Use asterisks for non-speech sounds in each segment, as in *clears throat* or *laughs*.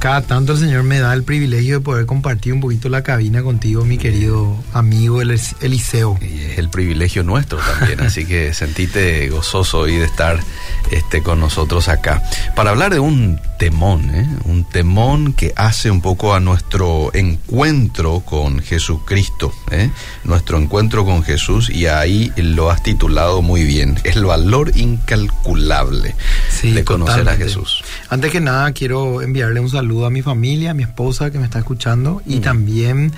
cada tanto el Señor me da el privilegio de poder compartir un poquito la cabina contigo, mi querido amigo Eliseo. Y es el privilegio nuestro también, *laughs* así que sentite gozoso hoy de estar este, con nosotros acá. Para hablar de un temón, ¿eh? un temón que hace un poco a nuestro encuentro con Jesucristo, ¿eh? nuestro encuentro con Jesús, y ahí lo has titulado muy bien, el valor incalculable de conocer a Jesús. Antes que nada, quiero enviarle un saludo a mi familia, a mi esposa que me está escuchando, y también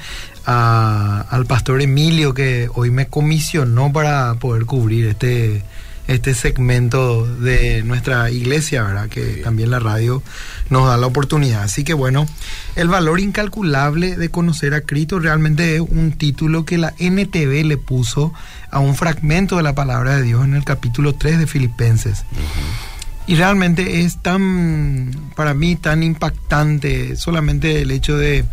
al pastor Emilio que hoy me comisionó para poder cubrir este este segmento de nuestra iglesia, ¿verdad? Que también la radio nos da la oportunidad. Así que bueno, el valor incalculable de conocer a Cristo realmente es un título que la NTV le puso a un fragmento de la palabra de Dios en el capítulo 3 de Filipenses. Y realmente es tan, para mí, tan impactante solamente el hecho de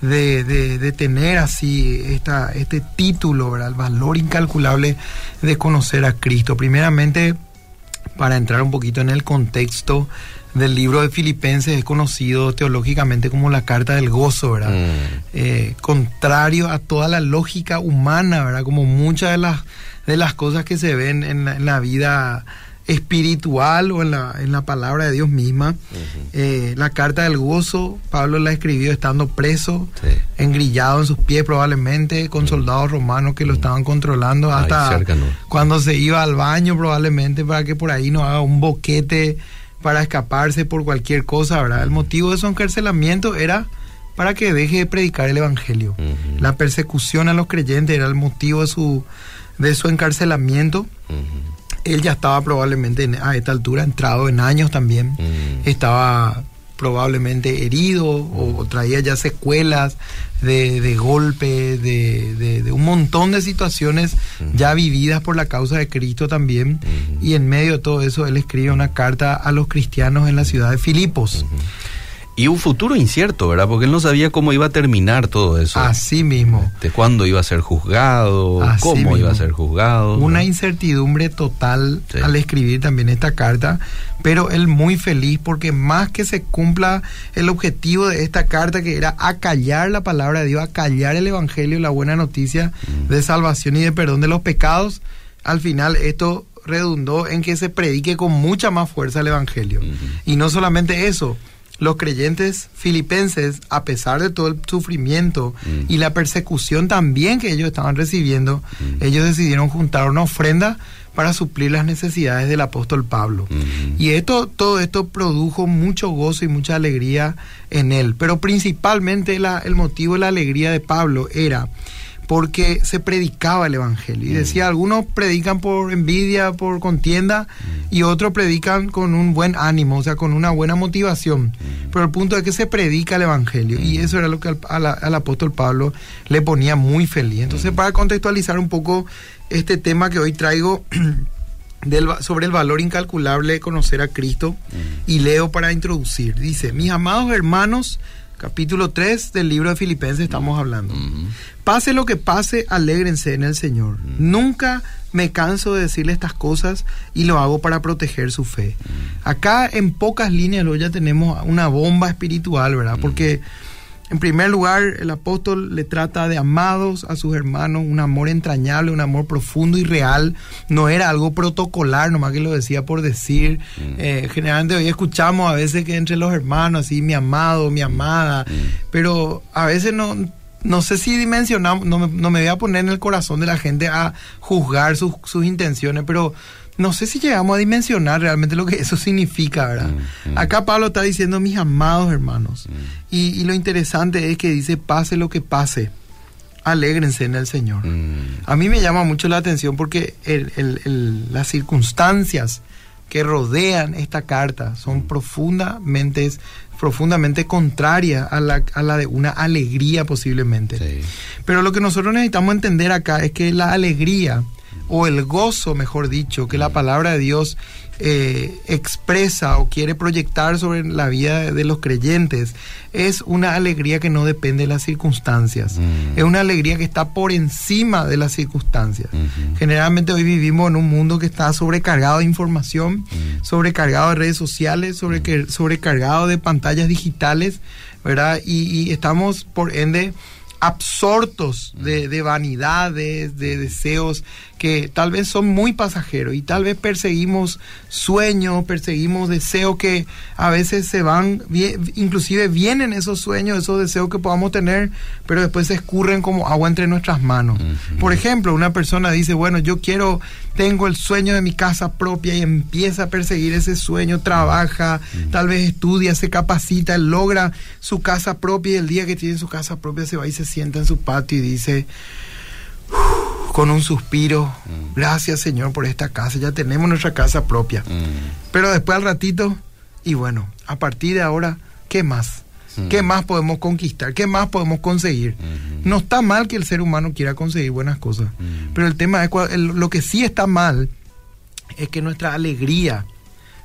de, de, tener así esta, este título, el valor incalculable de conocer a Cristo. Primeramente, para entrar un poquito en el contexto del libro de Filipenses, es conocido teológicamente como la carta del gozo, ¿verdad? Mm. Eh, contrario a toda la lógica humana, ¿verdad? Como muchas de las, de las cosas que se ven en en la vida espiritual o en la, en la palabra de Dios misma. Eh, la carta del gozo, Pablo la escribió estando preso, engrillado en sus pies probablemente, con soldados romanos que lo estaban controlando hasta cuando se iba al baño probablemente para que por ahí no haga un boquete para escaparse por cualquier cosa, ¿verdad? El motivo de su encarcelamiento era para que deje de predicar el evangelio. La persecución a los creyentes era el motivo de su, de su encarcelamiento él ya estaba probablemente a esta altura entrado en años también, mm. estaba probablemente herido o, traía ya secuelas de, de golpe, de, de, un montón de situaciones mm. ya vividas por la causa de Cristo también. Mm. Y en medio de todo eso, él escribe una carta a los cristianos en la ciudad de Filipos. Y un futuro incierto, ¿verdad? Porque él no sabía cómo iba a terminar todo eso. Así mismo. De cuándo iba a ser juzgado, cómo iba a ser juzgado. Una incertidumbre total al escribir también esta carta, pero él muy feliz porque más que se cumpla el objetivo de esta carta, que era acallar la palabra de Dios, acallar el Evangelio, la buena noticia mm. de salvación y de perdón de los pecados, al final esto redundó en que se predique con mucha más fuerza el Evangelio. Y no solamente eso, los creyentes filipenses, a pesar de todo el sufrimiento mm. y la persecución también que ellos estaban recibiendo, mm. ellos decidieron juntar una ofrenda para suplir las necesidades del apóstol Pablo. Mm. Y esto, todo esto produjo mucho gozo y mucha alegría en él. Pero principalmente el motivo de la alegría de Pablo era porque se predicaba el Evangelio. Y decía, mm. algunos predican por envidia, por contienda, mm. y otros predican con un buen ánimo, o sea, con una buena motivación. Mm. Pero el punto es que se predica el Evangelio, y eso era lo que al, apóstol Pablo le ponía muy feliz. Entonces, para contextualizar un poco este tema que hoy traigo... *clears throat* Del, sobre el valor incalculable de conocer a Cristo y leo para introducir. Dice, mis amados hermanos, capítulo 3 del libro de Filipenses estamos hablando. Pase lo que pase, alégrense en el Señor. Nunca me canso de decirle estas cosas y lo hago para proteger su fe. Acá en pocas líneas ya tenemos una bomba espiritual, ¿verdad? Porque en primer lugar, el apóstol le trata de amados a sus hermanos, un amor entrañable, un amor profundo y real. No era algo protocolar, nomás que lo decía por decir. Mm. Eh, generalmente hoy escuchamos a veces que entre los hermanos, así, mi amado, mi amada, mm. pero a veces no, no sé si dimensionamos, no me, no me, voy a poner en el corazón de la gente a juzgar sus, sus intenciones, pero no sé si llegamos a dimensionar realmente lo que eso significa, ¿verdad? Mm, mm. Acá Pablo está diciendo mis amados hermanos. Mm. Y, lo interesante es que dice, pase lo que pase, alégrense en el Señor. A mí me llama mucho la atención porque las circunstancias que rodean esta carta son profundamente, profundamente contrarias a la, a la de una alegría posiblemente. Pero lo que nosotros necesitamos entender acá es que la alegría o el gozo, mejor dicho, que la palabra de Dios eh, expresa o quiere proyectar sobre la vida de los creyentes es una alegría que no depende de las circunstancias. Es una alegría que está por encima de las circunstancias. Generalmente hoy vivimos en un mundo que está sobrecargado de información, sobrecargado de redes sociales, sobre, sobrecargado de pantallas digitales, ¿verdad? y estamos por ende absortos de, de, vanidades, de deseos que tal vez son muy pasajeros y tal vez perseguimos sueños, perseguimos deseos que a veces se van, inclusive vienen esos sueños, esos deseos que podamos tener, pero después se escurren como agua entre nuestras manos. Por ejemplo, una persona dice, bueno, yo quiero, tengo el sueño de mi casa propia y empieza a perseguir ese sueño, trabaja, tal vez estudia, se capacita, logra su casa propia y el día que tiene su casa propia se va y se sienta en su patio y dice, con un suspiro, mm. gracias Señor por esta casa, ya tenemos nuestra casa propia. Mm. Pero después al ratito, y bueno, a partir de ahora, ¿qué más? Mm. ¿Qué más podemos conquistar? ¿Qué más podemos conseguir? Mm-hmm. No está mal que el ser humano quiera conseguir buenas cosas, pero el tema es lo que sí está mal es que nuestra alegría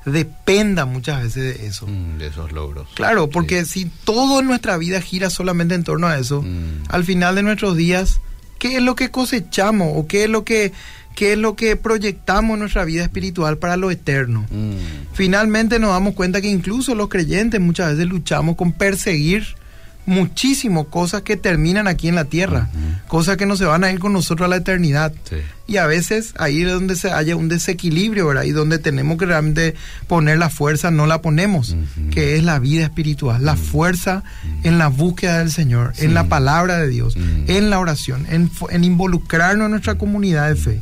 dependa muchas veces de eso. de esos logros. Claro, porque si todo en nuestra vida gira solamente en torno a eso, al final de nuestros días qué es lo que cosechamos o qué es lo que, qué es lo que proyectamos en nuestra vida espiritual para lo eterno. Mm. Finalmente nos damos cuenta que incluso los creyentes muchas veces luchamos con perseguir muchísimo cosas que terminan aquí en la tierra, cosas que no se van a ir con nosotros a la eternidad. Y a veces ahí es donde se haya un desequilibrio, ¿verdad? Y donde tenemos que realmente poner la fuerza, no la ponemos, que es la vida espiritual, la fuerza en la búsqueda del Señor, en la palabra de Dios, en la oración, en, en involucrarnos en nuestra comunidad de fe.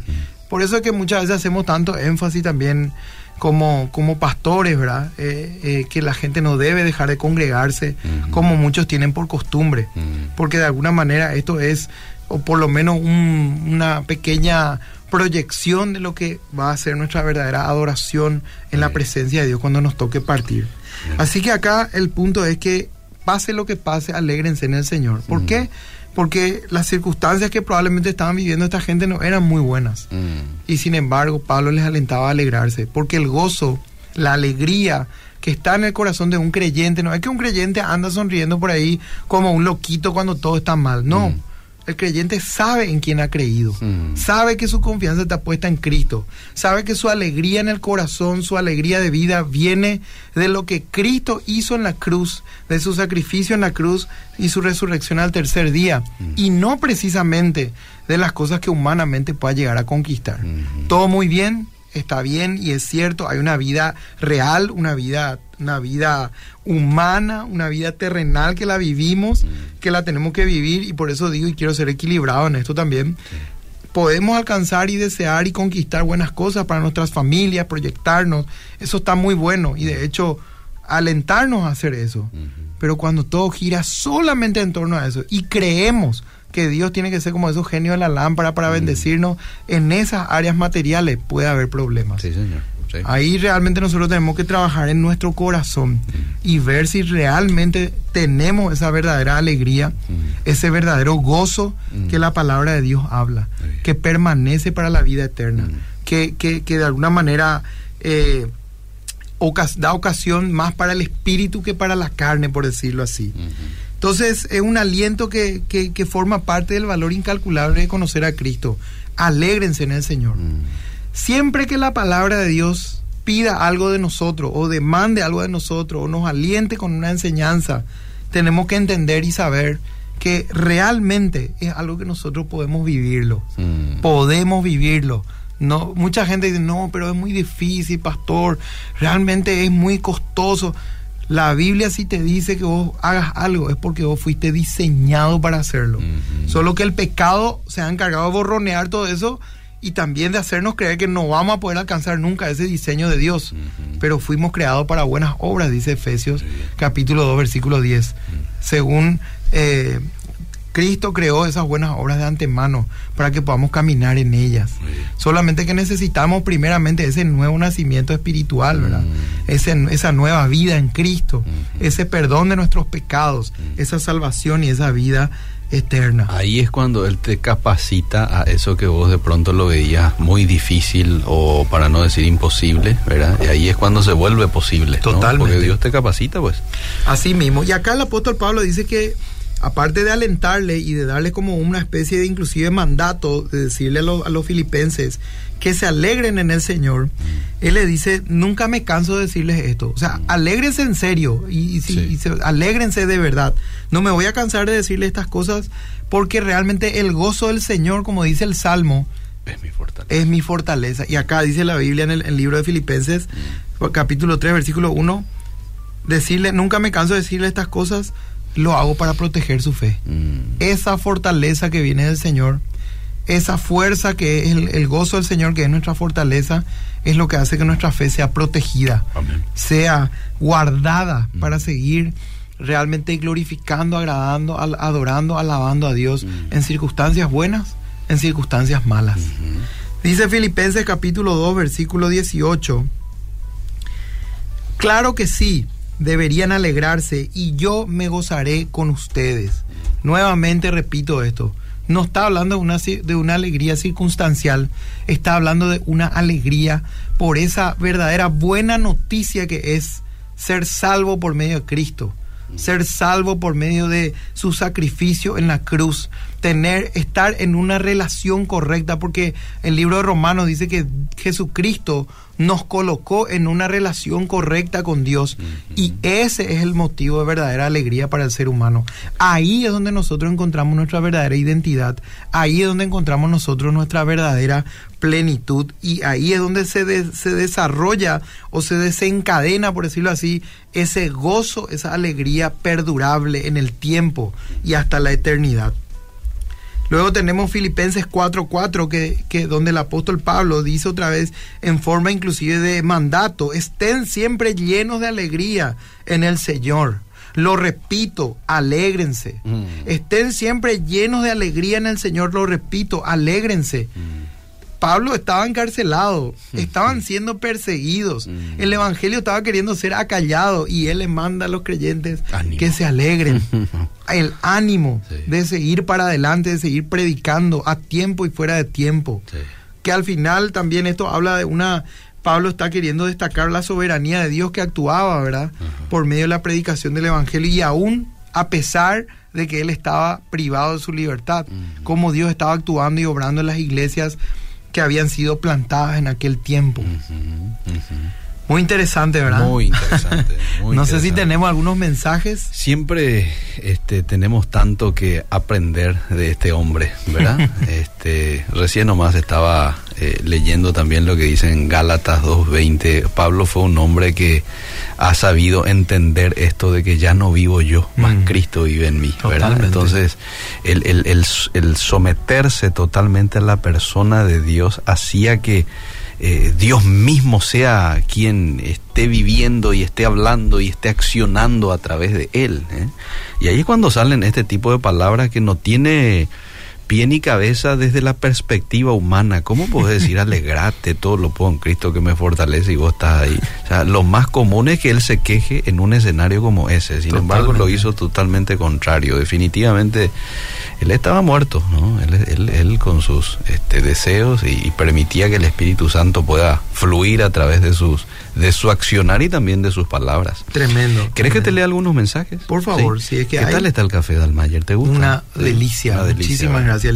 Por eso es que muchas veces hacemos tanto énfasis también como, como pastores, ¿verdad? Eh, eh, que la gente no debe dejar de congregarse como muchos tienen por costumbre, porque de alguna manera esto es, o por lo menos una pequeña proyección de lo que va a ser nuestra verdadera adoración en la presencia de Dios cuando nos toque partir. Así que acá el punto es que pase lo que pase, alégrense en el Señor. ¿Por qué? Porque las circunstancias que probablemente estaban viviendo esta gente no eran muy buenas. Mm. Y sin embargo, Pablo les alentaba a alegrarse, porque el gozo, la alegría que está en el corazón de un creyente, no es que un creyente anda sonriendo por ahí como un loquito cuando todo está mal, no. Mm. El creyente sabe en quién ha creído, mm. sabe que su confianza está puesta en Cristo, sabe que su alegría en el corazón, su alegría de vida viene de lo que Cristo hizo en la cruz, de su sacrificio en la cruz y su resurrección al tercer día, mm. y no precisamente de las cosas que humanamente pueda llegar a conquistar. Mm-hmm. Todo muy bien, está bien y es cierto, hay una vida real, una vida, una vida humana, una vida terrenal que la vivimos, mm. que la tenemos que vivir y por eso digo y quiero ser equilibrado en esto también. Podemos alcanzar y desear y conquistar buenas cosas para nuestras familias, proyectarnos, eso está muy bueno y de hecho alentarnos a hacer eso. Pero cuando todo gira solamente en torno a eso y creemos que Dios tiene que ser como esos genios de la lámpara para mm. bendecirnos, en esas áreas materiales puede haber problemas. Sí, señor. Ahí realmente nosotros tenemos que trabajar en nuestro corazón mm. y ver si realmente tenemos esa verdadera alegría, mm. ese verdadero gozo que la palabra de Dios habla, que permanece para la vida eterna, que, que, que, de alguna manera eh, da ocasión más para el espíritu que para la carne, por decirlo así. Entonces es un aliento que, que, forma parte del valor incalculable de conocer a Cristo. Alégrense en el Señor. Mm. Siempre que la palabra de Dios pida algo de nosotros o demande algo de nosotros o nos aliente con una enseñanza, tenemos que entender y saber que realmente es algo que nosotros podemos vivirlo. Mm. Podemos vivirlo. No, mucha gente dice, no, pero es muy difícil, pastor, realmente es muy costoso. La Biblia si te dice que vos hagas algo es porque vos fuiste diseñado para hacerlo. Solo que el pecado se ha encargado de borronear todo eso y también de hacernos creer que no vamos a poder alcanzar nunca ese diseño de Dios. Pero fuimos creados para buenas obras, dice Efesios capítulo 2, versículo 10. Según eh, Cristo creó esas buenas obras de antemano para que podamos caminar en ellas. Solamente que necesitamos primeramente ese nuevo nacimiento espiritual, ¿verdad? Mm. esa nueva vida en Cristo, ese perdón de nuestros pecados, esa salvación y esa vida eterna. Ahí es cuando Él te capacita a eso que vos de pronto lo veías muy difícil o para no decir imposible, ¿verdad? Y ahí es cuando se vuelve posible. Totalmente. Porque Dios te capacita, pues. Así mismo. Y acá el apóstol Pablo dice que aparte de alentarle y de darle como una especie de inclusive mandato, de decirle a, los filipenses que se alegren en el Señor, Él le dice, nunca me canso de decirles esto. O sea, alégrense en serio y, y, alégrense de verdad. No me voy a cansar de decirle estas cosas porque realmente el gozo del Señor, como dice el Salmo, es mi fortaleza. Es mi fortaleza. Y acá dice la Biblia en el, libro de Filipenses, capítulo 3, versículo 1, decirle, nunca me canso de decirle estas cosas lo hago para proteger su fe. Mm. Esa fortaleza que viene del Señor, esa fuerza que es el, gozo del Señor, que es nuestra fortaleza, es lo que hace que nuestra fe sea protegida, sea guardada mm. para seguir realmente glorificando, agradando, adorando, alabando a Dios mm. en circunstancias buenas, en circunstancias malas. Mm-hmm. Dice Filipenses capítulo 2, versículo 18. Claro que sí, deberían alegrarse y yo me gozaré con ustedes. Nuevamente repito esto, no está hablando de una, de una alegría circunstancial, está hablando de una alegría por esa verdadera buena noticia que es ser salvo por medio de Cristo ser salvo por medio de su sacrificio en la cruz, tener, estar en una relación correcta, porque el libro de Romanos dice que Jesucristo nos colocó en una relación correcta con Dios y ese es el motivo de verdadera alegría para el ser humano. Ahí es donde nosotros encontramos nuestra verdadera identidad, ahí es donde encontramos nosotros nuestra verdadera plenitud y ahí es donde se, se desarrolla o se desencadena, por decirlo así, ese gozo, esa alegría perdurable en el tiempo y hasta la eternidad. Luego tenemos Filipenses 4:4, que, que donde el apóstol Pablo dice otra vez, en forma inclusive de mandato, estén siempre llenos de alegría en el Señor. Lo repito, alégrense. Mm. Estén siempre llenos de alegría en el Señor, lo repito, alégrense. Mm. Pablo estaba encarcelado, estaban siendo perseguidos, mm. el Evangelio estaba queriendo ser acallado y él le manda a los creyentes que se alegren. *laughs* El ánimo de seguir para adelante, de seguir predicando a tiempo y fuera de tiempo. Que al final también esto habla de una... Pablo está queriendo destacar la soberanía de Dios que actuaba, ¿verdad? Por medio de la predicación del Evangelio y aún a pesar de que él estaba privado de su libertad, como Dios estaba actuando y obrando en las iglesias que habían sido plantadas en aquel tiempo. Muy interesante, ¿verdad? Muy interesante. *laughs* no sé si tenemos algunos mensajes. Siempre este, tenemos tanto que aprender de este hombre, ¿verdad? *laughs* este, recién nomás estaba eh, leyendo también lo que dice en Gálatas 2.20. Pablo fue un hombre que ha sabido entender esto de que ya no vivo yo, más mm. Cristo vive en mí, ¿verdad? Entonces, el, el, el someterse totalmente a la persona de Dios hacía que eh, Dios mismo sea quien esté viviendo y esté hablando y esté accionando a través de Él. ¿eh? Y ahí es cuando salen este tipo de palabras que no tiene pie ni cabeza desde la perspectiva humana. ¿Cómo puedes *laughs* decir alegrate, todo lo puedo en Cristo que me fortalece y vos estás ahí? O sea, lo más común es que él se queje en un escenario como ese. Sin embargo, lo hizo totalmente contrario. Definitivamente, él estaba muerto, ¿no? Él, él, con sus este, deseos y, permitía que el Espíritu Santo pueda fluir a través de sus de su accionar y también de sus palabras. Tremendo. ¿Querés que te lea algunos mensajes? Por favor, si es que ¿Qué tal está el café de Almayer? ¿Te gusta? Una delicia. Una delicia Muchísimas gracias.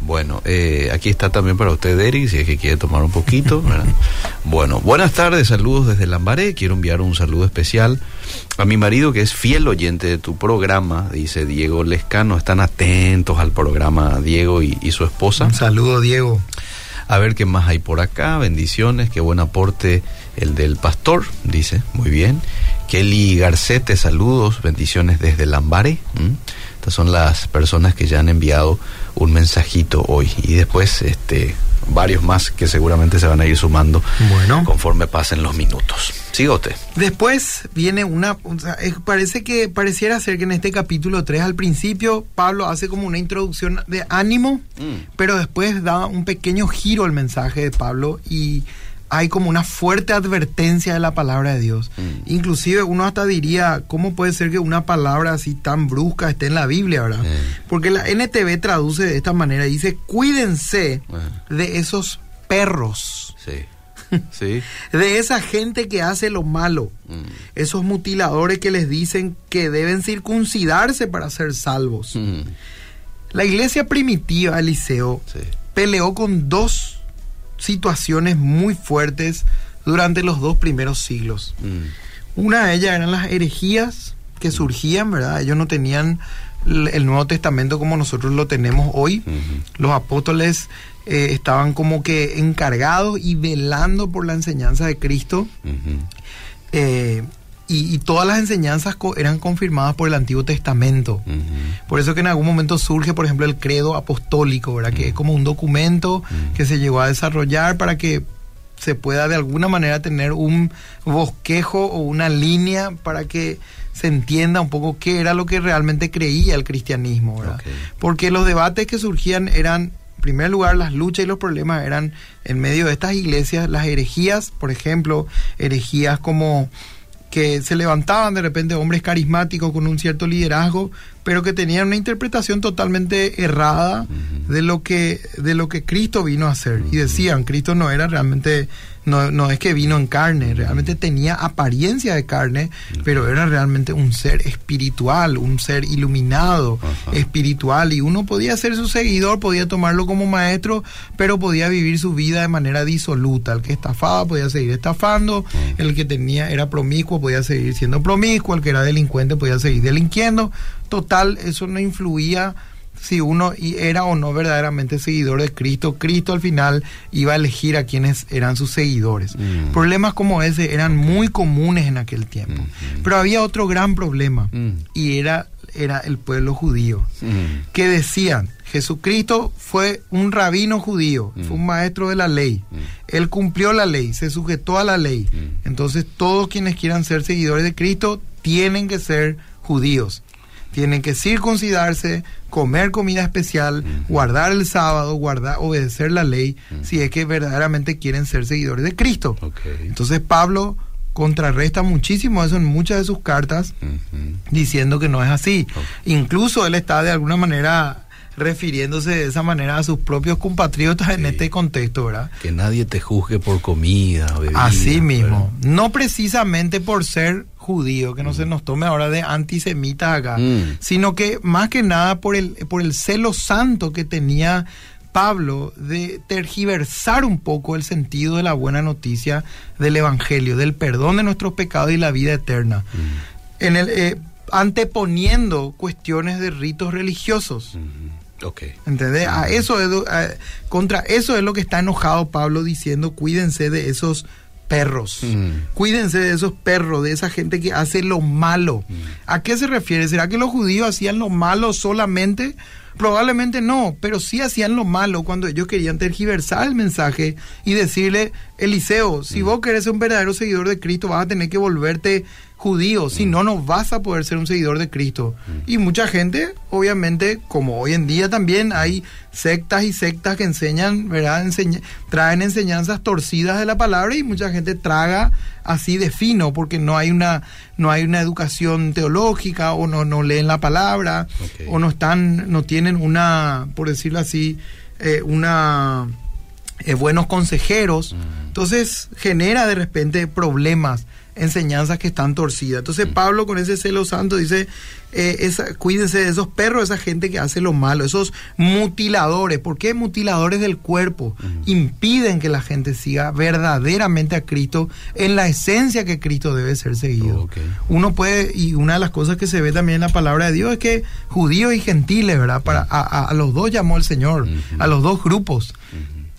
Bueno, eh, aquí está también para usted, Eric, si es que quiere tomar un poquito. *laughs* bueno, buenas tardes, saludos desde Lambaré. Quiero enviar un saludo especial a mi marido, que es fiel oyente de tu programa, dice Diego Lescano. Están atentos al programa, Diego y, y su esposa. Un saludo, Diego. A ver qué más hay por acá. Bendiciones, qué buen aporte el del pastor, dice. Muy bien. Kelly Garcete, saludos, bendiciones desde Lambaré. Estas son las personas que ya han enviado un mensajito hoy. Y después, este, varios más que seguramente se van a ir sumando bueno. conforme pasen los minutos. Sigote. Después viene una, parece que pareciera ser que en este capítulo 3 al principio Pablo hace como una introducción de ánimo, mm. pero después da un pequeño giro al mensaje de Pablo y hay como una fuerte advertencia de la palabra de Dios. Mm. Inclusive uno hasta diría, ¿cómo puede ser que una palabra así tan brusca esté en la Biblia, verdad? Porque la NTV traduce de esta manera, dice, cuídense de esos perros, Sí. *laughs* Sí. de esa gente que hace lo malo, Mm. esos mutiladores que les dicen que deben circuncidarse para ser salvos. Mm. La iglesia primitiva, Eliseo, Sí. peleó con dos situaciones muy fuertes durante los dos primeros siglos. Mm. Una de ellas eran las herejías que surgían, ¿verdad? Ellos no tenían el Nuevo Testamento como nosotros lo tenemos hoy. Los apóstoles eh, estaban como que encargados y velando por la enseñanza de Cristo. Eh, y, y todas las enseñanzas co- eran confirmadas por el Antiguo Testamento. Por eso que en algún momento surge, por ejemplo, el credo apostólico, ¿verdad? Que es como un documento que se llegó a desarrollar para que se pueda de alguna manera tener un bosquejo o una línea para que se entienda un poco qué era lo que realmente creía el cristianismo, ¿verdad? Porque los debates que surgían eran, en primer lugar, las luchas y los problemas eran en medio de estas iglesias, las herejías, por ejemplo, herejías como que se levantaban de repente hombres carismáticos con un cierto liderazgo, pero que tenían una interpretación totalmente errada de lo que de lo que Cristo vino a hacer. Y decían Cristo no era realmente no, no es que vino en carne, realmente tenía apariencia de carne, pero era realmente un ser espiritual, un ser iluminado, espiritual. Y uno podía ser su seguidor, podía tomarlo como maestro, pero podía vivir su vida de manera disoluta. El que estafaba podía seguir estafando, el que tenía era promiscuo podía seguir siendo promiscuo, el que era delincuente podía seguir delinquiendo. Total, eso no influía si uno era o no verdaderamente seguidor de Cristo. Cristo al final iba a elegir a quienes eran sus seguidores. Mm. Problemas como ese eran muy comunes en aquel tiempo. Ujú. Pero había otro gran problema Mm. y era, era el pueblo judío Mm. que decían, Jesucristo fue un rabino judío, fue un maestro de la ley. Él cumplió la ley, se sujetó a la ley. Entonces todos quienes quieran ser seguidores de Cristo tienen que ser judíos. Tienen que circuncidarse, comer comida especial, Mm. guardar el sábado, guardar, obedecer la ley, Mm. si es que verdaderamente quieren ser seguidores de Cristo. Entonces Pablo contrarresta muchísimo eso en muchas de sus cartas diciendo que no es así. Incluso él está de alguna manera refiriéndose de esa manera a sus propios compatriotas en este contexto, ¿verdad? Que nadie te juzgue por comida, bebida. Así mismo. ¿verdad? No precisamente por ser judío, que no se nos tome ahora de antisemitas acá, Mm. sino que más que nada por el, por el celo santo que tenía Pablo de tergiversar un poco el sentido de la buena noticia del Evangelio, del perdón de nuestros pecados y la vida eterna. Mm. En el, eh, anteponiendo cuestiones de ritos religiosos. Ujú. Ok. ¿Entendés? A eso es, lo- a- contra eso es lo que está enojado Pablo diciendo, cuídense de esos perros. Mm. Cuídense de esos perros, de esa gente que hace lo malo. Mm. ¿A qué se refiere? ¿Será que los judíos hacían lo malo solamente? Probablemente no, pero sí hacían lo malo cuando ellos querían tergiversar el mensaje y decirle, Eliseo, si vos querés ser un verdadero seguidor de Cristo, vas a tener que volverte judío, si no, no vas a poder ser un seguidor de Cristo. Y mucha gente, obviamente, como hoy en día también hay sectas y sectas que enseñan, ¿verdad? Enseña- traen enseñanzas torcidas de la palabra y mucha gente traga así de fino porque no hay una no hay una educación teológica o no, no leen la palabra o no están no tienen una por decirlo así eh, una eh, buenos consejeros Mm. entonces genera de repente problemas enseñanzas que están torcidas. Entonces Pablo con ese celo santo dice eh, esa- cuídense de esos perros esa gente que hace lo malo esos mutiladores. ¿por qué mutiladores del cuerpo impiden que la gente siga verdaderamente a Cristo en la esencia que Cristo debe ser seguido. Uno puede, y una de las cosas que se ve también en la palabra de Dios es que judíos y gentiles, ¿verdad? Para, a, a- los dos llamó el Señor, Ujú. a los dos grupos.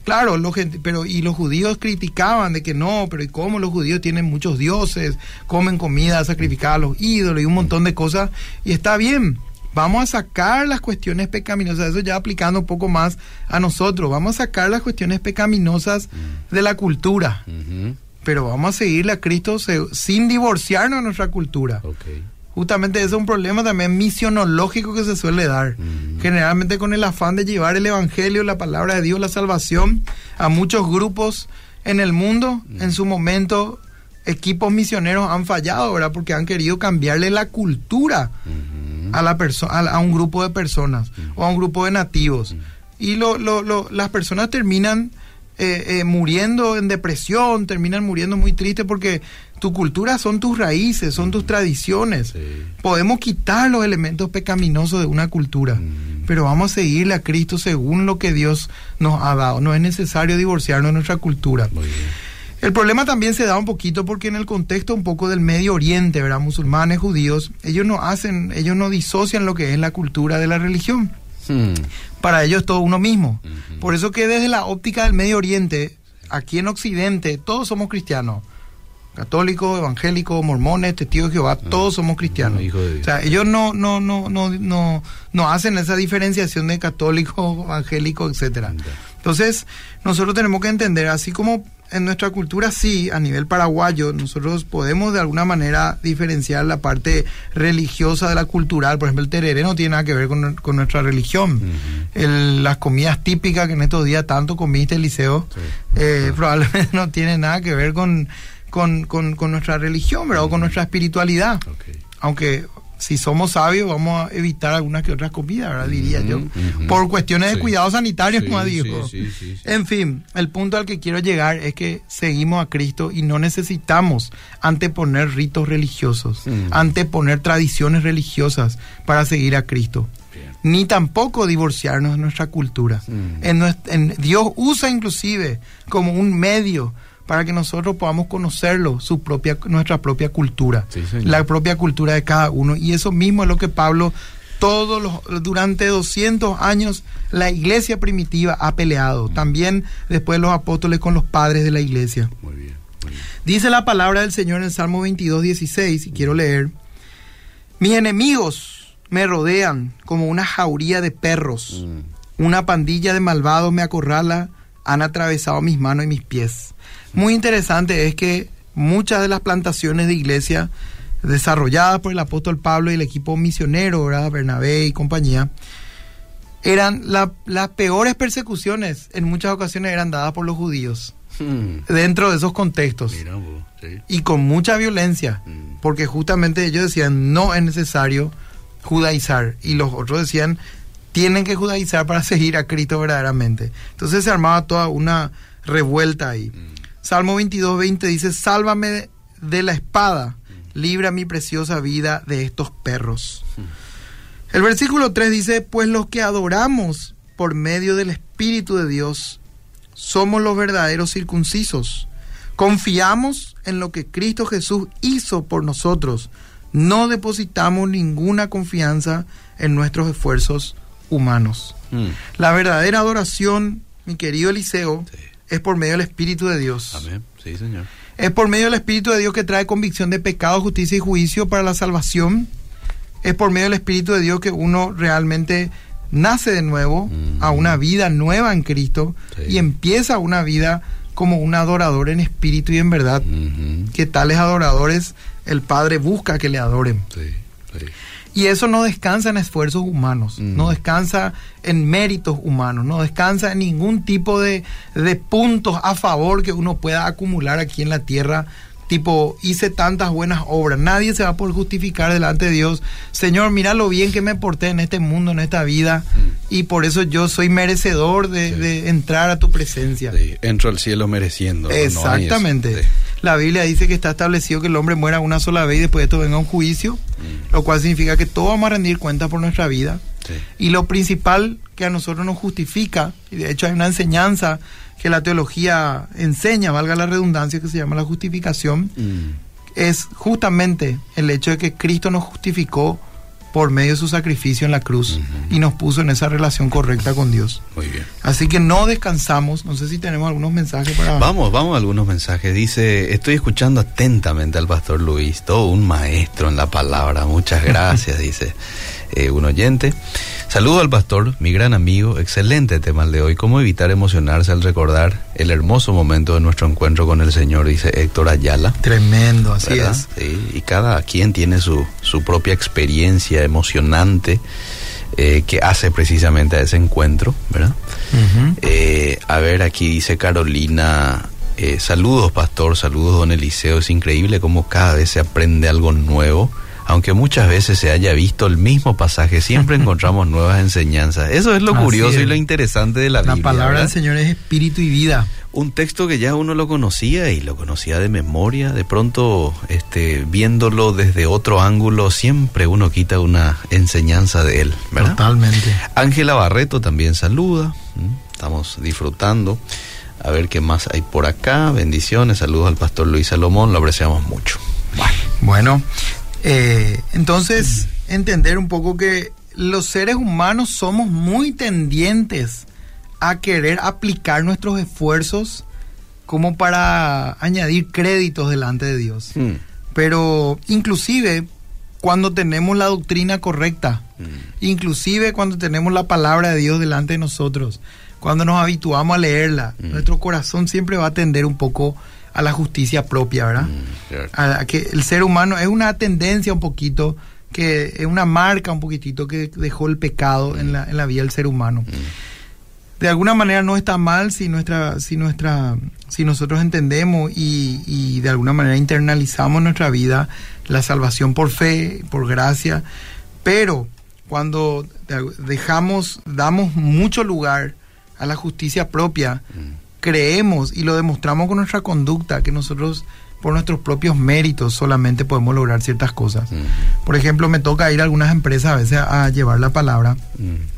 Claro, los pero y los judíos criticaban de que no, pero ¿y cómo los judíos tienen muchos dioses, comen comida sacrificada a los ídolos y un montón de cosas? Y está bien, vamos a sacar las cuestiones pecaminosas, eso ya aplicando un poco más a nosotros, vamos a sacar las cuestiones pecaminosas de la cultura, pero vamos a seguirle a Cristo se- sin divorciarnos de nuestra cultura. Justamente ese es un problema también misionológico que se suele dar. Mm. Generalmente con el afán de llevar el Evangelio, la palabra de Dios, la salvación a muchos grupos En el mundo, en su momento, equipos misioneros han fallado, ¿verdad? Porque han querido cambiarle la cultura a, la persona a, un grupo de personas o a un grupo de nativos. Y lo, lo, las personas terminan eh, eh, muriendo en depresión, terminan muriendo muy tristes porque tu cultura son tus raíces, son tus tradiciones. Podemos quitar los elementos pecaminosos de una cultura, pero vamos a seguirle a Cristo según lo que Dios nos ha dado. No es necesario divorciarnos de nuestra cultura. El problema también se da un poquito porque en el contexto un poco del Medio Oriente, ¿verdad? Musulmanes, judíos, ellos no hacen, ellos no disocian lo que es la cultura de la religión. Hmm. Para ellos es todo uno mismo. Por eso que desde la óptica del Medio Oriente, aquí en Occidente, todos somos cristianos. Católicos, evangélicos, mormones, testigos de Jehová, ah, todos somos cristianos. o sea, ellos no, no, no, no, no, no hacen esa diferenciación de católico, *laughs* evangélico, etcétera. Entonces, nosotros tenemos que entender, así como en nuestra cultura sí, a nivel paraguayo, nosotros podemos de alguna manera diferenciar la parte religiosa de la cultural. Por ejemplo, el tereré no tiene nada que ver con, nuestra religión. las comidas típicas que en estos días tanto comiste, Eliseo, eh, probablemente *laughs* no tiene nada que ver con, con, nuestra religión, ¿verdad? O con nuestra espiritualidad. Aunque si somos sabios, vamos a evitar algunas que otras comidas, ¿verdad? Diría yo. Por cuestiones de cuidado sanitario, como dijo. en fin, el punto al que quiero llegar es que seguimos a Cristo y no necesitamos anteponer ritos religiosos, anteponer tradiciones religiosas para seguir a Cristo. Ni tampoco divorciarnos de nuestra cultura. en, Dios usa inclusive como un medio para que nosotros podamos conocerlo, su propia, nuestra propia cultura, la propia cultura de cada uno. Y eso mismo es lo que Pablo, todos los, durante 200 años, la iglesia primitiva ha peleado. También después los apóstoles con los padres de la iglesia. Muy bien, Dice la palabra del Señor en el Salmo 22, 16, y quiero leer, mis enemigos me rodean como una jauría de perros, mm. una pandilla de malvados me acorrala, han atravesado mis manos y mis pies muy interesante es que muchas de las plantaciones de iglesia desarrolladas por el apóstol Pablo y el equipo misionero, ¿verdad? Bernabé y compañía, eran las peores persecuciones, en muchas ocasiones eran dadas por los judíos. Hmm. Dentro de esos contextos. Y con mucha violencia, hmm. porque justamente ellos decían, no es necesario judaizar. Y los otros decían, tienen que judaizar para *laughs* seguir a Cristo verdaderamente. Entonces se armaba toda una revuelta ahí. Hmm. Salmo 22, 20 dice, sálvame de la espada, libra mi preciosa vida de estos perros. El versículo 3 dice, pues los que adoramos por medio del Espíritu de Dios, somos los verdaderos circuncisos. Confiamos en lo que Cristo Jesús hizo por nosotros. No depositamos ninguna confianza en nuestros esfuerzos humanos. Mm. La verdadera adoración, mi querido Eliseo, es por medio del Espíritu de Dios. Amén. Sí, Señor. Es por medio del Espíritu de Dios que trae convicción de pecado, justicia y juicio para la salvación. Es por medio del Espíritu de Dios que uno realmente nace de nuevo a una vida nueva en Cristo y empieza una vida como un adorador en espíritu y en verdad. Que tales adoradores el Padre busca que le adoren. Sí, sí. Y eso no descansa en esfuerzos humanos, no mm. descansa en méritos humanos, no descansa en ningún tipo de, de puntos a favor que uno pueda acumular aquí en la tierra tipo, hice tantas buenas obras. Nadie se va por justificar delante de Dios. Señor, mira lo bien que me porté en este mundo, en esta vida, mm. y por eso yo soy merecedor de, entrar a tu presencia. Entro al cielo mereciendo. Exactamente. La Biblia dice que está establecido que el hombre muera una sola vez y después de esto venga un juicio, mm. lo cual significa que todos vamos a rendir cuenta por nuestra vida. Y lo principal que a nosotros nos justifica, y de hecho hay una enseñanza que la teología enseña, valga la redundancia, que se llama la justificación, mm. es justamente el hecho de que Cristo nos justificó por medio de su sacrificio en la cruz y nos puso en esa relación correcta con Dios. Muy bien. Así que no descansamos. No sé si tenemos algunos mensajes para. Vamos, vamos a algunos mensajes. Dice: Estoy escuchando atentamente al pastor Luis, todo un maestro en la palabra. Muchas gracias, *laughs* dice eh, un oyente. Saludo al pastor, mi gran amigo. Excelente tema el de hoy. ¿Cómo evitar emocionarse al recordar el hermoso momento de nuestro encuentro con el Señor? Dice Héctor Ayala. Tremendo, así es. y cada quien tiene su, su propia experiencia emocionante. Eh, que hace precisamente a ese encuentro, ¿verdad? Eh, a ver, aquí dice Carolina, Eh, saludos, pastor, saludos, don Eliseo. Es increíble cómo cada vez se aprende algo nuevo. Aunque muchas veces se haya visto el mismo pasaje, siempre *laughs* encontramos nuevas enseñanzas. Eso es lo curioso y lo interesante de la, Biblia. La palabra del Señor es espíritu y vida. Un texto que ya uno lo conocía y lo conocía de memoria, de pronto este, viéndolo desde otro ángulo, siempre uno quita una enseñanza de él. Totalmente. Ángela Barreto también saluda, estamos disfrutando. A ver qué más hay por acá. Bendiciones, saludos al pastor Luis Salomón, lo apreciamos mucho. Bueno, eh, entonces entender un poco que los seres humanos somos muy tendientes a querer aplicar nuestros esfuerzos como para añadir créditos delante de Dios. Mm. Pero inclusive cuando tenemos la doctrina correcta, mm. inclusive cuando tenemos la palabra de Dios delante de nosotros, cuando nos habituamos a leerla, mm. nuestro corazón siempre va a tender un poco a la justicia propia, ¿verdad? a, que el ser humano es una tendencia un poquito, que es una marca un poquitito que dejó el pecado en, la, en la vida del ser humano. De alguna manera no está mal si nuestra si nuestra si nosotros entendemos y, y, de alguna manera internalizamos nuestra vida la salvación por fe por gracia. Pero cuando dejamos damos mucho lugar a la justicia propia mm. Creemos y lo demostramos con nuestra conducta que nosotros por nuestros propios méritos solamente podemos lograr ciertas cosas mm. por ejemplo me toca ir a algunas empresas a veces a, llevar la palabra mm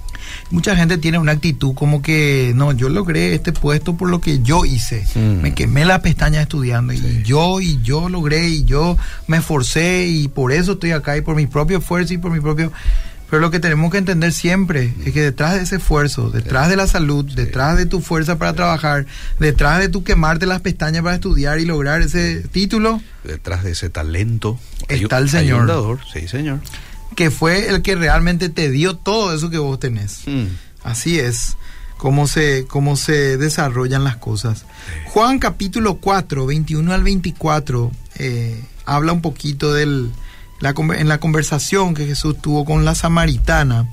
mucha gente tiene una actitud como que, no, yo logré este puesto por lo que yo hice. Mm. Me quemé la pestaña estudiando y yo, y yo logré, y yo me esforcé y por eso estoy acá y por mi propio esfuerzo y por mi propio... Pero lo que tenemos que entender siempre es que detrás de ese esfuerzo, detrás de la salud, detrás de tu fuerza para trabajar, detrás de tu quemarte las pestañas para estudiar y lograr ese título, detrás de ese talento está el Señor. Sí, Señor que fue el que realmente te dio todo eso que vos tenés. Hmm. Así es cómo se, cómo se desarrollan las cosas. Juan capítulo 4, 21 al 24, eh, habla un poquito del, la, en la conversación que Jesús tuvo con la samaritana.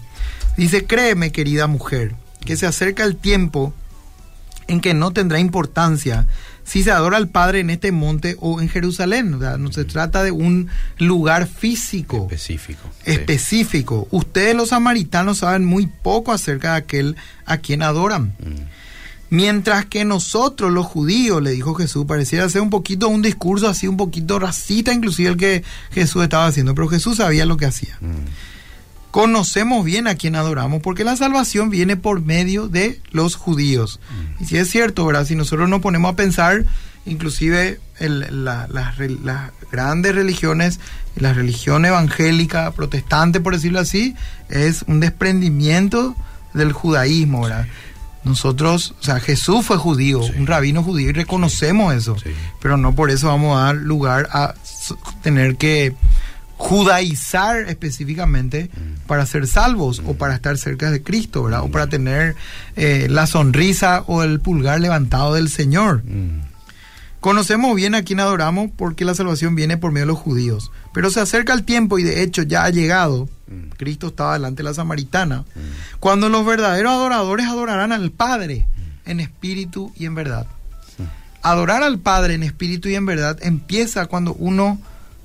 Dice, créeme querida mujer, que se acerca el tiempo en que no tendrá importancia si se adora al Padre en este monte o en Jerusalén. no se trata de un lugar físico. Específico. Específico. Ustedes los samaritanos saben muy poco acerca de aquel a quien adoran. Mm. Mientras que nosotros los judíos, le dijo Jesús, pareciera ser un poquito un discurso así, un poquito racista inclusive el que Jesús estaba haciendo, pero Jesús sabía lo que hacía. Mm conocemos bien a quien adoramos, porque la salvación viene por medio de los judíos. Mm. Y si es cierto, ¿verdad? Si nosotros nos ponemos a pensar, inclusive las grandes religiones, la religión evangélica, protestante, por decirlo así, es un desprendimiento del judaísmo, ¿verdad? Nosotros, o sea, Jesús fue judío, un rabino judío, y reconocemos eso, pero no por eso vamos a dar lugar a tener que judaizar específicamente mm. para ser salvos o mm. para estar cerca de Cristo, ¿verdad? O para tener eh, la sonrisa o el pulgar levantado del Señor. Mm. Conocemos bien a quien adoramos porque la salvación viene por medio de los judíos. Pero se acerca el tiempo y de hecho ya ha llegado. Cristo estaba delante de la samaritana. Cuando los verdaderos adoradores adorarán al Padre en espíritu y en verdad. Adorar al Padre en espíritu y en verdad empieza cuando uno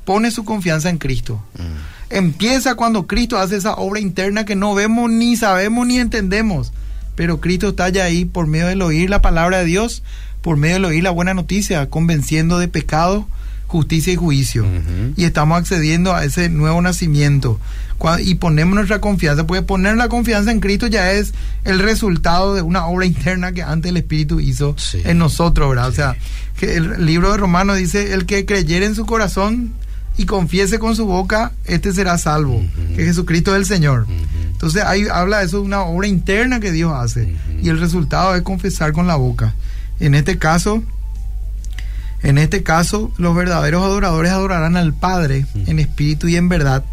pone su confianza en Cristo. Mm. Empieza cuando Cristo hace esa obra interna que no vemos, ni sabemos, ni entendemos. Pero Cristo está ya ahí por medio del oír la palabra de Dios, por medio del oír la buena noticia, convenciendo de pecado, justicia y juicio. Y estamos accediendo a ese nuevo nacimiento. Y ponemos nuestra confianza, porque poner la confianza en Cristo ya es el resultado de una obra interna que antes el Espíritu hizo en nosotros, ¿verdad? O sea, que el libro de Romanos dice, el que creyere en su corazón y confiese con su boca, este será salvo, que Jesucristo es el Señor. Entonces ahí habla de eso, de una obra interna que Dios hace, y el resultado es confesar con la boca. En este caso, en este caso, los verdaderos adoradores adorarán al Padre en espíritu y en verdad.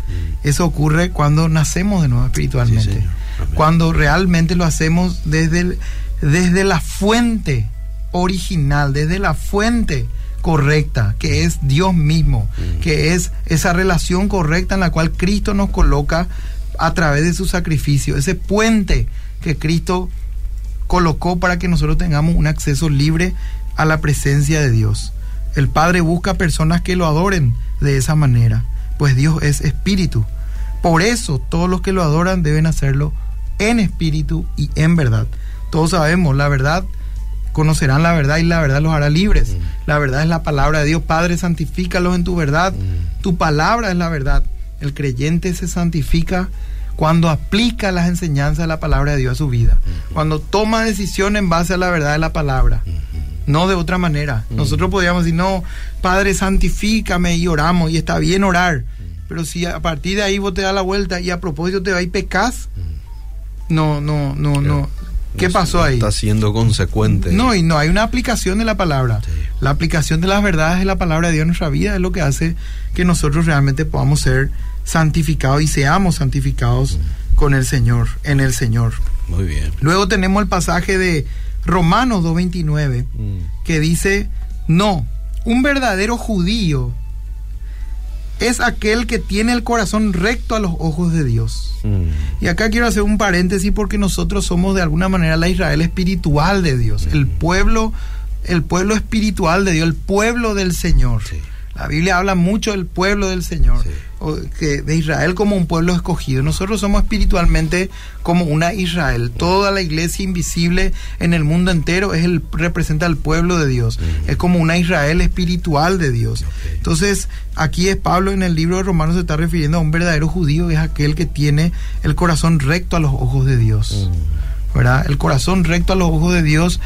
Eso ocurre cuando nacemos de nuevo espiritualmente. cuando realmente lo hacemos desde, desde la fuente original, desde la fuente correcta, que es Dios mismo, mm. que es esa relación correcta en la cual Cristo nos coloca a través de su sacrificio, ese puente que Cristo colocó para que nosotros tengamos un acceso libre a la presencia de Dios. El Padre busca personas que lo adoren de esa manera, pues Dios es espíritu. Por eso todos los que lo adoran deben hacerlo en espíritu y en verdad. Todos sabemos, la verdad, conocerán la verdad y la verdad los hará libres. Mm. La verdad es la palabra de Dios. Padre, santifícalos en tu verdad. Mm. Tu palabra es la verdad. El creyente se santifica cuando aplica las enseñanzas de la palabra de Dios a su vida. Cuando toma decisión en base a la verdad de la palabra. No de otra manera. Nosotros podríamos decir, no, Padre, santifícame y oramos. Y está bien orar. Pero si a partir de ahí vos te das la vuelta y a propósito te vas y pecas, no, no, no, no. ¿Qué pasó ahí? Está siendo consecuente. No, y no hay una aplicación de la palabra. La aplicación de las verdades de la palabra de Dios en nuestra vida es lo que hace que nosotros realmente podamos ser santificados y seamos santificados con el Señor, en el Señor. Muy bien. Luego tenemos el pasaje de Romanos 2.29 mm. que dice, no, un verdadero judío es aquel que tiene el corazón recto a los ojos de Dios. Mm. Y acá quiero hacer un paréntesis porque nosotros somos de alguna manera la Israel espiritual de Dios, el mm. pueblo, el pueblo espiritual de Dios, el pueblo del Señor. La Biblia habla mucho del pueblo del Señor, que de Israel como un pueblo escogido. Nosotros somos espiritualmente como una Israel. Toda la iglesia invisible en el mundo entero es el, representa al pueblo de Dios. Es como una Israel espiritual de Dios. Entonces, aquí es Pablo en el libro de Romanos se está refiriendo a un verdadero judío, es aquel que tiene el corazón recto a los ojos de Dios. ¿verdad? El corazón recto a los ojos de Dios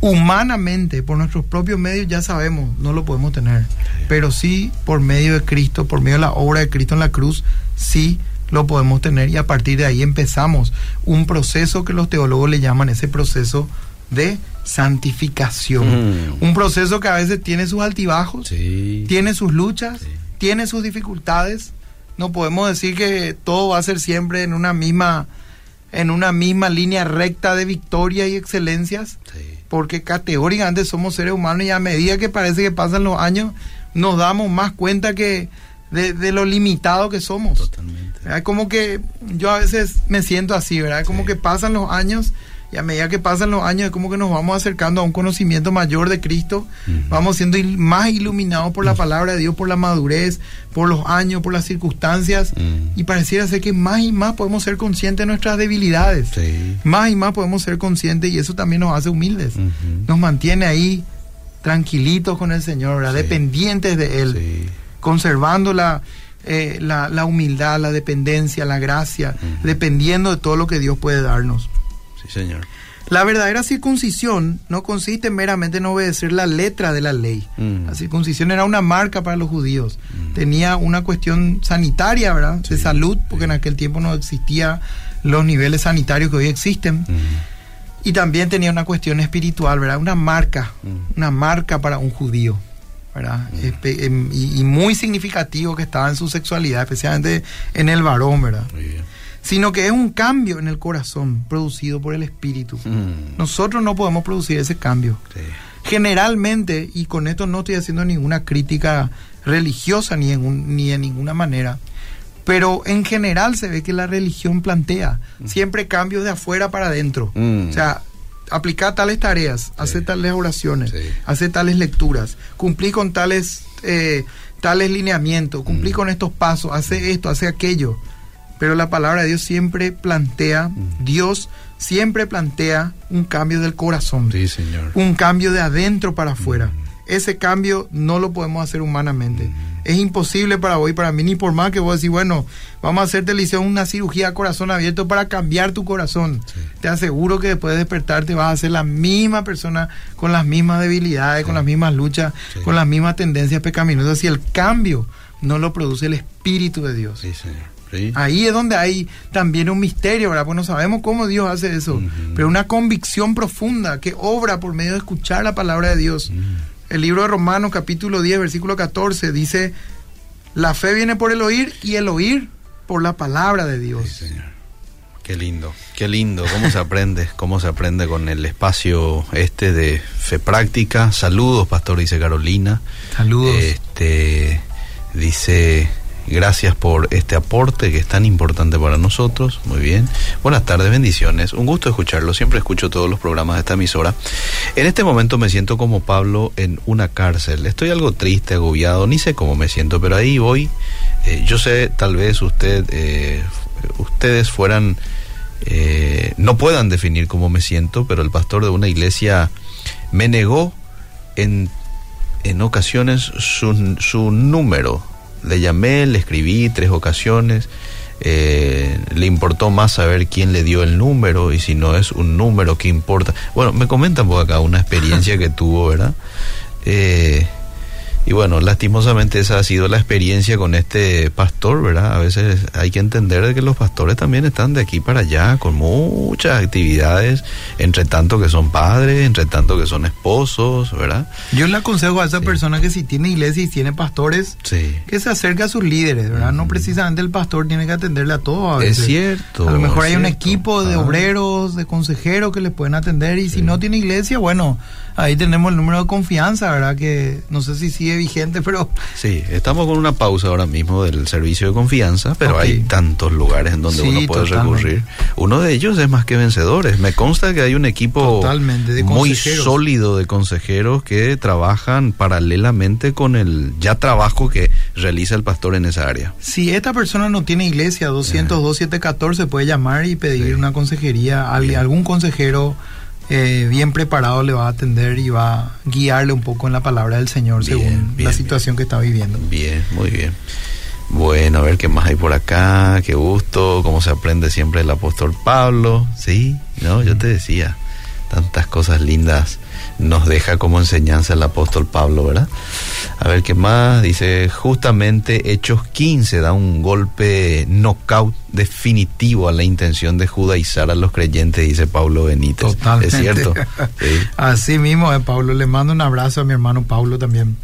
humanamente, por nuestros propios medios, ya sabemos, no lo podemos tener. Pero sí, por medio de Cristo, por medio de la obra de Cristo en la cruz, sí lo podemos tener y a partir de ahí empezamos un proceso que los teólogos le llaman ese proceso de santificación. Mm. Un proceso que a veces tiene sus altibajos, tiene sus luchas, tiene sus dificultades. No podemos decir que todo va a ser siempre en una misma en una misma línea recta de victoria y excelencias porque categóricamente somos seres humanos y a medida que parece que pasan los años, nos damos más cuenta que de, lo limitado que somos. Totalmente. Como que yo a veces me siento así, ¿verdad? Como que pasan los años y a medida que pasan los años es como que nos vamos acercando a un conocimiento mayor de Cristo, vamos siendo más iluminados por la palabra de Dios, por la madurez, por los años, por las circunstancias, y pareciera ser que más y más podemos ser conscientes de nuestras debilidades, más y más podemos ser conscientes y eso también nos hace humildes, nos mantiene ahí tranquilitos con el Señor, dependientes de Él, conservando la... Eh, la, la, humildad, la dependencia, la gracia, dependiendo de todo lo que Dios puede darnos. Señor. La verdadera circuncisión no consiste meramente en obedecer la letra de la ley. Mm. La circuncisión era una marca para los judíos. Mm. Tenía una cuestión sanitaria, ¿verdad? de salud, porque en aquel tiempo no existían los niveles sanitarios que hoy existen. Mm. Y también tenía una cuestión espiritual, ¿verdad? Una marca, una marca para un judío. ¿verdad? Em, y, muy significativo que estaba en su sexualidad, especialmente en el varón, ¿verdad? Sino que es un cambio en el corazón producido por el Espíritu. Mm. Nosotros no podemos producir ese cambio. Generalmente, y con esto no estoy haciendo ninguna crítica religiosa ni en, ni en ninguna manera, pero en general se ve que la religión plantea mm. siempre cambios de afuera para adentro. Mm. O sea, aplicar tales tareas, hacer tales oraciones, hacer tales lecturas, cumplir con tales, eh, tales lineamientos, cumplir con estos pasos, hacer esto, hacer aquello. Pero la palabra de Dios siempre plantea, Dios siempre plantea un cambio del corazón. Sí, Señor. Un cambio de adentro para afuera. Ese cambio no lo podemos hacer humanamente. Es imposible para vos y para mí, ni por más que vos decís, bueno, vamos a hacerte una cirugía a corazón abierto para cambiar tu corazón. Te aseguro que después de despertarte vas a ser la misma persona con las mismas debilidades, con las mismas luchas, con las mismas tendencias pecaminosas. Y el cambio no lo produce el Espíritu de Dios. Sí, Señor. Ahí es donde hay también un misterio, ¿verdad? Pues no sabemos cómo Dios hace eso, pero una convicción profunda que obra por medio de escuchar la palabra de Dios. El libro de Romanos capítulo 10, versículo 14 dice, la fe viene por el oír y el oír por la palabra de Dios. Sí, señor. Qué lindo, qué lindo, cómo se aprende, *laughs* cómo se aprende con el espacio este de fe práctica. Saludos, pastor, dice Carolina. Saludos. Este, dice Gracias por este aporte que es tan importante para nosotros. Muy bien. Buenas tardes, bendiciones. Un gusto escucharlo. Siempre escucho todos los programas de esta emisora. En este momento me siento como Pablo en una cárcel. Estoy algo triste, agobiado, ni sé cómo me siento, pero ahí voy. Eh, yo sé, tal vez usted, eh, ustedes fueran, eh, no puedan definir cómo me siento, pero el pastor de una iglesia me negó en, en ocasiones su, su número. Le llamé, le escribí tres ocasiones. Eh, le importó más saber quién le dio el número y si no es un número, ¿qué importa? Bueno, me comentan por acá una experiencia que tuvo, ¿verdad? Eh, y bueno, lastimosamente esa ha sido la experiencia con este pastor, ¿verdad? A veces hay que entender de que los pastores también están de aquí para allá con muchas actividades, entre tanto que son padres, entre tanto que son esposos, ¿verdad? Yo le aconsejo a esa persona que si tiene iglesia y tiene pastores, que se acerque a sus líderes, ¿verdad? No precisamente el pastor tiene que atenderle a todos. Es cierto. A lo mejor hay un equipo de obreros, de consejeros que le pueden atender y si no tiene iglesia, bueno, ahí tenemos el número de confianza, ¿verdad? Que no sé si sigue vigente, pero... Sí, estamos con una pausa ahora mismo del servicio de confianza, pero hay tantos lugares en donde uno puede recurrir. Uno de ellos es más que vencedores. Me consta que hay un equipo muy sólido de consejeros que trabajan paralelamente con el ya trabajo que realiza el pastor en esa área. Si esta persona no tiene iglesia, 202 714 puede llamar y pedir una consejería a algún consejero eh, bien preparado le va a atender y va a guiarle un poco en la palabra del Señor según la situación que está viviendo. Bien, muy bien. Bueno, a ver qué más hay por acá, qué gusto, cómo se aprende siempre el apóstol Pablo, sí, no, yo te decía, tantas cosas lindas nos deja como enseñanza el apóstol Pablo, ¿verdad? A ver qué más, dice, justamente Hechos 15 da un golpe knockout definitivo a la intención de judaizar a los creyentes, dice Pablo Benítez. Totalmente. Es cierto. *laughs* Así mismo, eh, Pablo, le mando un abrazo a mi hermano Pablo también.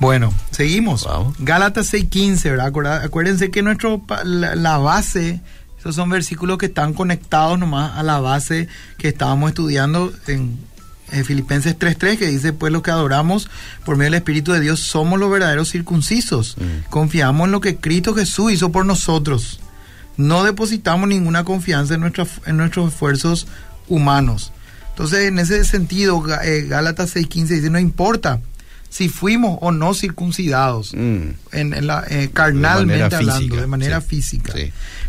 Bueno, seguimos. Gálatas 6:15, ¿verdad? Acuérdense que nuestro, la base esos son versículos que están conectados nomás a la base que estábamos estudiando en en Filipenses 3.3 que dice, pues lo que adoramos por medio del Espíritu de Dios somos los verdaderos circuncisos. Mm. Confiamos en lo que Cristo Jesús hizo por nosotros. No depositamos ninguna confianza en, en nuestros esfuerzos humanos. Entonces, en ese sentido, eh, Gálatas 6.15 dice, no importa si fuimos o no circuncidados, mm. en, la, eh, carnalmente hablando, de manera física.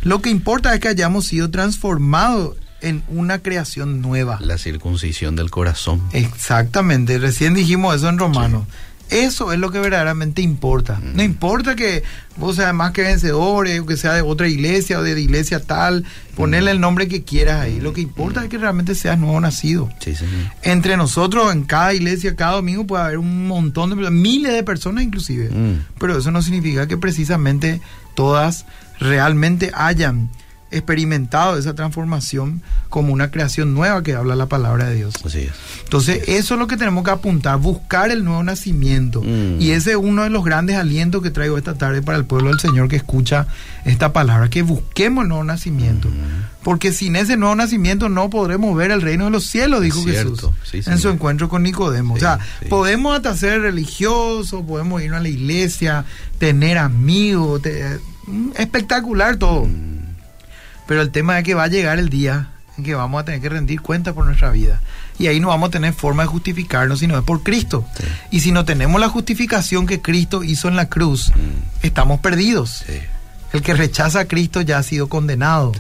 Lo que importa es que hayamos sido transformados en una creación nueva. La circuncisión del corazón. Exactamente, recién dijimos eso en Romanos. Eso es lo que verdaderamente importa. Mm. No importa que vos seas más que vencedores, o que sea de otra iglesia o de iglesia tal, ponerle mm. el nombre que quieras ahí. Lo que importa mm. es que realmente seas nuevo nacido. Sí, señor. Entre nosotros, en cada iglesia, cada domingo puede haber un montón de personas, miles de personas inclusive. Pero eso no significa que precisamente todas realmente hayan experimentado esa transformación como una creación nueva que habla la palabra de Dios. Así es. Entonces, eso es lo que tenemos que apuntar, buscar el nuevo nacimiento. Mm. Y ese es uno de los grandes alientos que traigo esta tarde para el pueblo del Señor que escucha esta palabra, que busquemos el nuevo nacimiento. Mm. Porque sin ese nuevo nacimiento no podremos ver el reino de los cielos, dijo Jesús en su encuentro con Nicodemo. o sea, podemos hasta ser religiosos, podemos ir a la iglesia, tener amigos, espectacular todo. Mm. Pero el tema es que va a llegar el día en que vamos a tener que rendir cuenta por nuestra vida. Y ahí no vamos a tener forma de justificarnos, sino es por Cristo. Y si no tenemos la justificación que Cristo hizo en la cruz, mm. estamos perdidos. El que rechaza a Cristo ya ha sido condenado.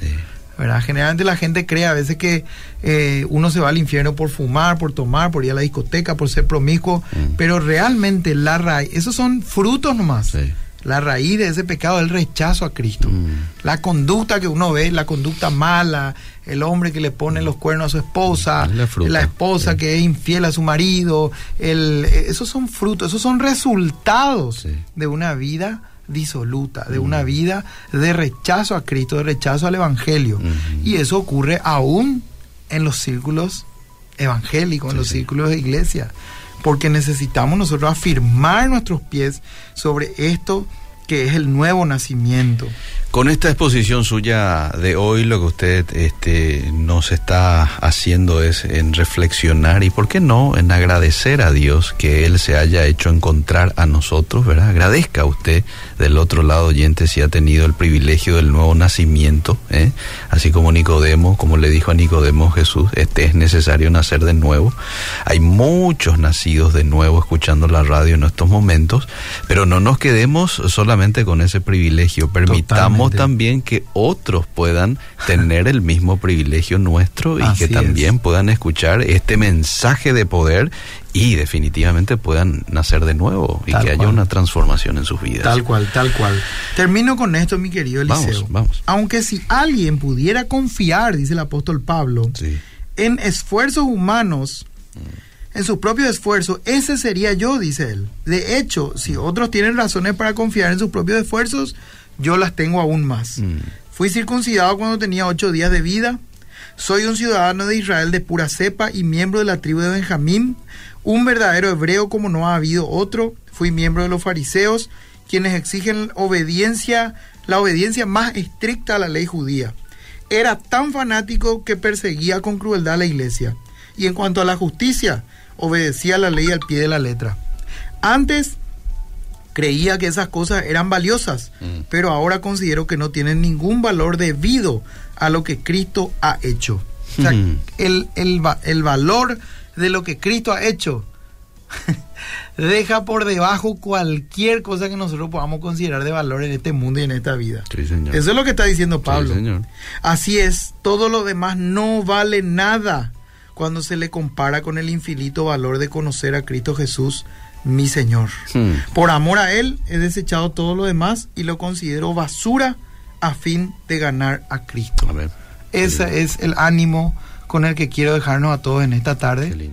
¿verdad? Generalmente la gente cree a veces que eh, uno se va al infierno por fumar, por tomar, por ir a la discoteca, por ser promiscuo, mm. pero realmente la raíz, esos son frutos nomás la raíz de ese pecado es el rechazo a Cristo. Mm. La conducta que uno ve, la conducta mala, el hombre que le pone los cuernos a su esposa, la, esposa que es infiel a su marido, el, esos son frutos, esos son resultados de una vida disoluta, de una mm. vida de rechazo a Cristo, de rechazo al Evangelio. Mm. Y eso ocurre aún en los círculos evangélicos, en los círculos de iglesia porque necesitamos nosotros afirmar nuestros pies sobre esto que es el nuevo nacimiento. Con esta exposición suya de hoy, lo que usted este, nos está haciendo es en reflexionar y, ¿por qué no?, en agradecer a Dios que Él se haya hecho encontrar a nosotros, ¿verdad? Agradezca a usted del otro lado, oyente, si ha tenido el privilegio del nuevo nacimiento, ¿eh? así como Nicodemo, como le dijo a Nicodemo Jesús, este es necesario nacer de nuevo. Hay muchos nacidos de nuevo escuchando la radio en estos momentos, pero no nos quedemos solamente con ese privilegio, permitamos también que otros puedan tener el mismo privilegio nuestro y que también puedan escuchar este mensaje de poder y definitivamente puedan nacer de nuevo y que haya una transformación en sus vidas. Tal cual, tal cual. Termino con esto, mi querido Eliseo. Vamos, vamos. Aunque si alguien pudiera confiar, dice el apóstol Pablo, en esfuerzos humanos, mm. En su propio esfuerzo, ese sería yo, dice él. De hecho, si otros tienen razones para confiar en sus propios esfuerzos, yo las tengo aún más. Mm. Fui circuncidado cuando tenía ocho días de vida. Soy un ciudadano de Israel de pura cepa y miembro de la tribu de Benjamín, un verdadero hebreo como no ha habido otro. Fui miembro de los fariseos, quienes exigen obediencia, la obediencia más estricta a la ley judía. Era tan fanático que perseguía con crueldad a la iglesia. Y en cuanto a la justicia, obedecía la ley al pie de la letra. Antes creía que esas cosas eran valiosas, mm. pero ahora considero que no tienen ningún valor debido a lo que Cristo ha hecho. O sea, mm. el, el, valor de lo que Cristo ha hecho *laughs* deja por debajo cualquier cosa que nosotros podamos considerar de valor en este mundo y en esta vida. Eso es lo que está diciendo Pablo. Así es, todo lo demás no vale nada cuando se le compara con el infinito valor de conocer a Cristo Jesús mi Señor. Hmm. Por amor a Él he desechado todo lo demás y lo considero basura a fin de ganar a Cristo. Ese es el ánimo con el que quiero dejarnos a todos en esta tarde.